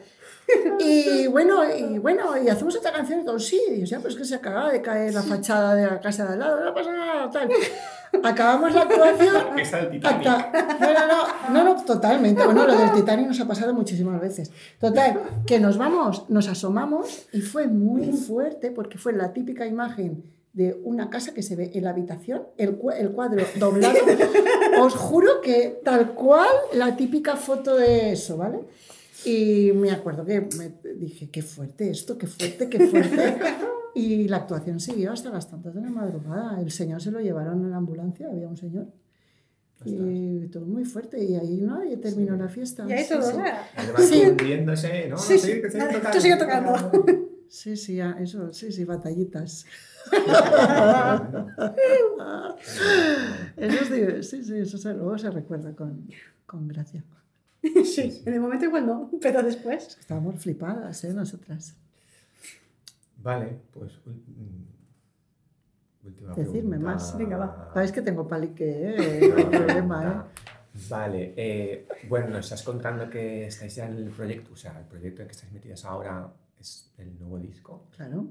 Speaker 3: Y bueno, y bueno, y hacemos otra canción y todo, sí, y yo, ya, pues que se acaba de caer la fachada de la casa de al lado, no pasa nada, tal. Acabamos la actuación, hasta- no, no, no, no, no, totalmente. Bueno, lo del Titanic nos ha pasado muchísimas veces. Total, que nos vamos, nos asomamos y fue muy fuerte porque fue la típica imagen de una casa que se ve en la habitación, el, cua- el cuadro doblado. Os juro que tal cual la típica foto de eso, ¿vale? Y me acuerdo que me dije, qué fuerte esto, qué fuerte, qué fuerte. Y la actuación siguió hasta las tantas de la madrugada. El señor se lo llevaron en la ambulancia, había un señor. Y todo muy fuerte, y ahí nadie terminó la fiesta.
Speaker 1: Y ahí
Speaker 3: Sí,
Speaker 1: todo,
Speaker 3: sí. Sí.
Speaker 2: hundiéndose, ¿no?
Speaker 1: Sí, sí.
Speaker 2: Sigue- sigue
Speaker 1: Tú
Speaker 2: tocando.
Speaker 1: sigue tocando.
Speaker 3: Sí, sí, eso, sí, sí, batallitas. Eso es sí, sí, eso se, luego se recuerda con, con gracia.
Speaker 1: Sí, en el momento igual no, pero después.
Speaker 3: Estábamos flipadas, ¿eh? Nosotras.
Speaker 2: Vale, pues mm, última
Speaker 3: Decidme
Speaker 2: pregunta.
Speaker 3: más.
Speaker 1: Venga, va.
Speaker 3: Sabes que tengo palique, ¿eh? No hay problema, ¿eh?
Speaker 2: Vale, eh, bueno, nos estás contando que estáis ya en el proyecto, o sea, el proyecto en que estáis metidas ahora es el nuevo disco.
Speaker 3: Claro.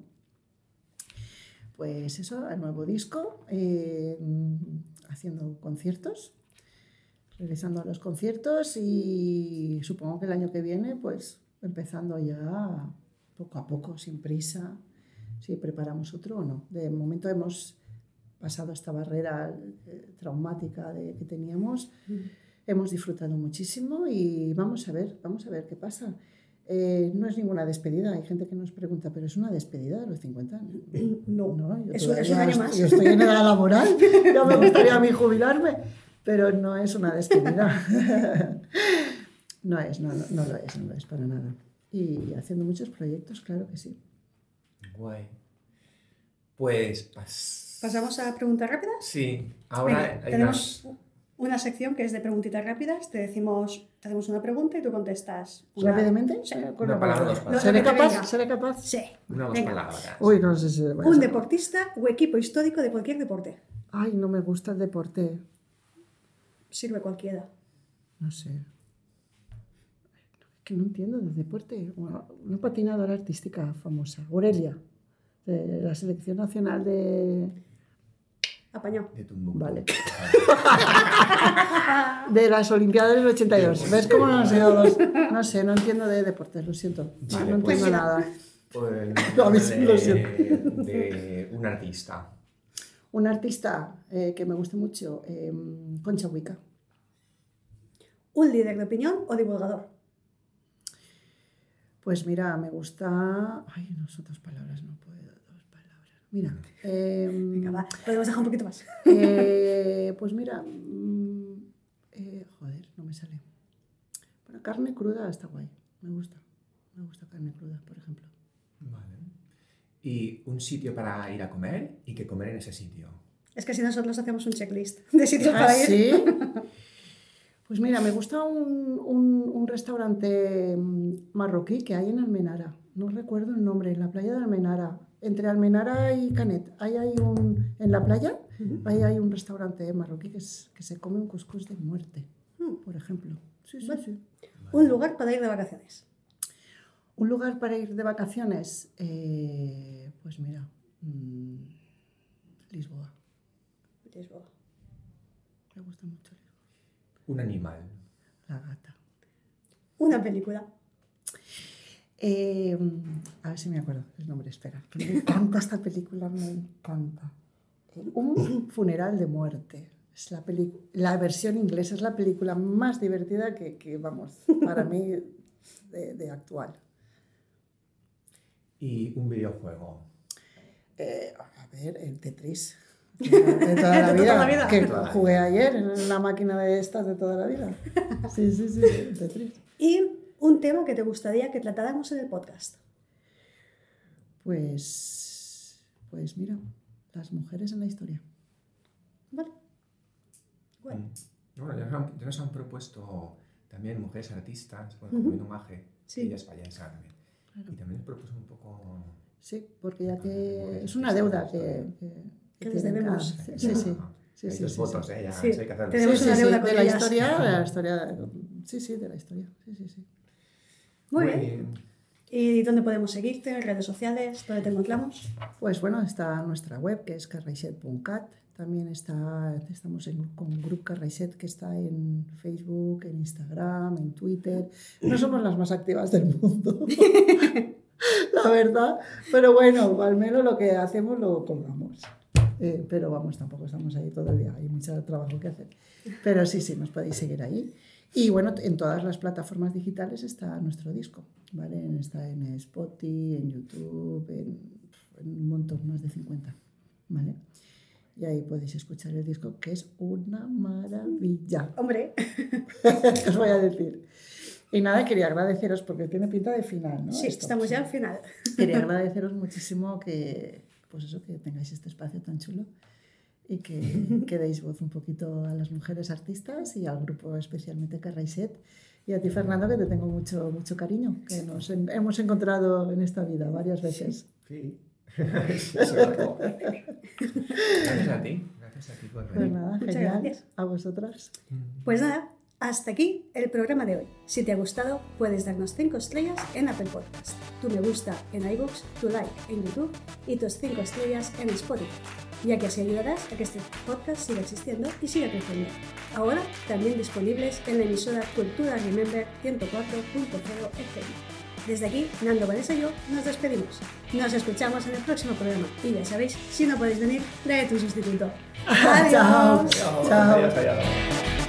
Speaker 3: Pues eso, el nuevo disco, eh, haciendo conciertos, realizando los conciertos y supongo que el año que viene, pues empezando ya poco a poco, sin prisa, si preparamos otro o no. De momento hemos pasado esta barrera eh, traumática de, que teníamos, hemos disfrutado muchísimo y vamos a ver, vamos a ver qué pasa. Eh, no es ninguna despedida, hay gente que nos pregunta, pero es una despedida de los 50.
Speaker 1: No,
Speaker 3: No, yo
Speaker 1: es,
Speaker 3: todavía
Speaker 1: es un año
Speaker 3: est-
Speaker 1: más.
Speaker 3: Yo estoy en edad laboral, ya me gustaría a mí jubilarme, pero no es una despedida. No es, no, no, no lo es, no lo es para nada. Y haciendo muchos proyectos, claro que sí.
Speaker 2: Guay. Pues pas-
Speaker 1: Pasamos a preguntas rápidas.
Speaker 2: Sí, ahora
Speaker 1: Venga,
Speaker 2: hay
Speaker 1: tenemos una sección que es de preguntitas rápidas. Te decimos, te hacemos una pregunta y tú contestas. una-
Speaker 3: ¿Rápidamente?
Speaker 1: Sí.
Speaker 3: Con
Speaker 2: Una
Speaker 3: la
Speaker 2: palabra, dos palabras.
Speaker 3: ¿Seré capaz? ¿Seré capaz?
Speaker 1: Sí.
Speaker 2: una dos
Speaker 1: Venga.
Speaker 2: palabras.
Speaker 3: Uy, no sé si...
Speaker 1: Un deportista o equipo histórico de cualquier deporte.
Speaker 3: Ay, no me gusta el deporte.
Speaker 1: Sirve cualquiera.
Speaker 3: No sé. Que no entiendo de deporte. Una, patinadora artística famosa, Aurelia, de la selección nacional de,
Speaker 1: Apañado.
Speaker 2: De Tumbuktu.
Speaker 3: Vale. de las Olimpiadas del 82. ¿Ves cómo no han sido dos? No sé, no entiendo de deportes, lo siento. No,
Speaker 2: Vale,
Speaker 3: no
Speaker 2: pues
Speaker 3: entiendo nada.
Speaker 2: Pues
Speaker 3: No, a mí sí lo
Speaker 2: de,
Speaker 3: siento.
Speaker 2: de un artista.
Speaker 3: Un artista eh, que me guste mucho, eh, Concha Huica.
Speaker 1: Un líder de opinión o divulgador.
Speaker 3: Pues mira, me gusta. Ay, no son dos palabras, no puedo. Dos palabras. Mira. eh,
Speaker 1: Venga, va. Podemos dejar un poquito más.
Speaker 3: eh, pues mira. mm, eh, joder, no me sale. Bueno, carne cruda está guay. Me gusta. Me gusta carne cruda, por ejemplo.
Speaker 2: Vale. Y un sitio para ir a comer y qué comer en ese sitio.
Speaker 1: Es que si nosotros hacemos un checklist de sitios
Speaker 3: ¿Ah,
Speaker 1: para ir.
Speaker 3: sí? Pues mira, me gusta un, un- un restaurante mm, marroquí que hay en Almenara. No recuerdo el nombre, en la playa de Almenara. Entre Almenara y Canet. Ahí hay un, en la playa, ahí hay un restaurante marroquí que, es- que se come un cuscús de muerte,
Speaker 1: Mm.
Speaker 3: por ejemplo. Sí, sí, sí.
Speaker 1: Un lugar para ir de vacaciones.
Speaker 3: Un lugar para ir de vacaciones, eh, pues mira, mm, Lisboa.
Speaker 1: Lisboa.
Speaker 3: Me gusta mucho Lisboa.
Speaker 2: Un animal.
Speaker 3: La gata.
Speaker 1: Una película.
Speaker 3: Eh, a ver si me acuerdo el nombre, espera. Me encanta esta película, me encanta. Un funeral de muerte. Es la, peli- la versión inglesa es la película más divertida que, que, vamos, para mí, de, de actual.
Speaker 2: Y un videojuego.
Speaker 3: Eh, a ver, el Tetris. De toda la
Speaker 1: De
Speaker 3: vida.
Speaker 1: toda la vida.
Speaker 3: Que jugué ayer en la máquina de estas de toda la vida. Sí, sí, sí, Tetris.
Speaker 1: Y un tema que te gustaría que tratáramos en el podcast.
Speaker 3: Pues, pues mira, las mujeres en la historia.
Speaker 1: Vale.
Speaker 2: Mm. Bueno, ya nos, han, ya nos han propuesto también mujeres artistas, bueno, como un homaje,
Speaker 1: Sí.
Speaker 2: ella es payasa también.
Speaker 3: Claro.
Speaker 2: Y también nos propuso un poco...
Speaker 3: Sí, porque ya que es una deuda que, Que
Speaker 1: les debemos.
Speaker 3: Sí, sí. Sí,
Speaker 2: Hay
Speaker 3: sí, sí,
Speaker 2: votos,
Speaker 3: sí.
Speaker 2: ¿eh? Ya,
Speaker 1: Sí,
Speaker 2: eso hay que hacerlo.
Speaker 1: tenemos
Speaker 3: Sí,
Speaker 1: una
Speaker 3: sí,
Speaker 1: deuda
Speaker 3: sí,
Speaker 1: con
Speaker 3: de la historia, de la historia, sí, sí, de la historia, sí, sí, sí.
Speaker 1: Muy bien. ¿Y dónde podemos seguirte? ¿En redes sociales? ¿Dónde te encontramos?
Speaker 3: Pues bueno, está nuestra web que es carraixet.cat, también está, estamos en, con Grup Carraixet que está en Facebook, en Instagram, en Twitter. No somos las más activas del mundo, la verdad, pero bueno, al menos lo que hacemos lo colgamos. Eh, pero vamos, tampoco estamos ahí todo el día, hay mucho trabajo que hacer. Pero sí, sí, nos podéis seguir ahí. Y bueno, en todas las plataformas digitales está nuestro disco, ¿vale? Está en Spotify, en YouTube, en, un montón, más de 50. ¿Vale? Y ahí podéis escuchar el disco, que es una maravilla.
Speaker 1: Hombre,
Speaker 3: ¿Qué os voy a decir? Y nada, quería agradeceros, porque tiene pinta de final, ¿no?
Speaker 1: sí,
Speaker 3: Esto,
Speaker 1: estamos
Speaker 3: sí.
Speaker 1: ya al final.
Speaker 3: Quería agradeceros muchísimo que, pues eso, que tengáis este espacio tan chulo y que, que deis voz un poquito a las mujeres artistas y al grupo especialmente Carraiset. Y a ti, Fernando, que te tengo mucho, mucho cariño, que nos en- hemos encontrado en esta vida varias veces.
Speaker 2: Sí. Sí. Gracias a ti. Gracias a ti por
Speaker 3: Pues
Speaker 2: venir.
Speaker 3: nada,
Speaker 1: Muchas
Speaker 3: genial.
Speaker 1: gracias.
Speaker 3: A vosotras.
Speaker 1: Pues nada, hasta aquí el programa de hoy. Si te ha gustado, puedes darnos 5 estrellas en Apple Podcast, tu me gusta en iBooks, tu like en YouTube y tus 5 estrellas en Spotify, ya que así ayudarás a que este podcast siga existiendo y siga creciendo. Ahora también disponibles en la emisora Cultura Remember 104.0 FM. Desde aquí, Nando, Vanessa y yo nos despedimos. Nos escuchamos en el próximo programa y ya sabéis, si no podéis venir, traed un sustituto.
Speaker 3: Chao.
Speaker 1: Adiós.
Speaker 3: Chao.
Speaker 2: Adiós, adiós.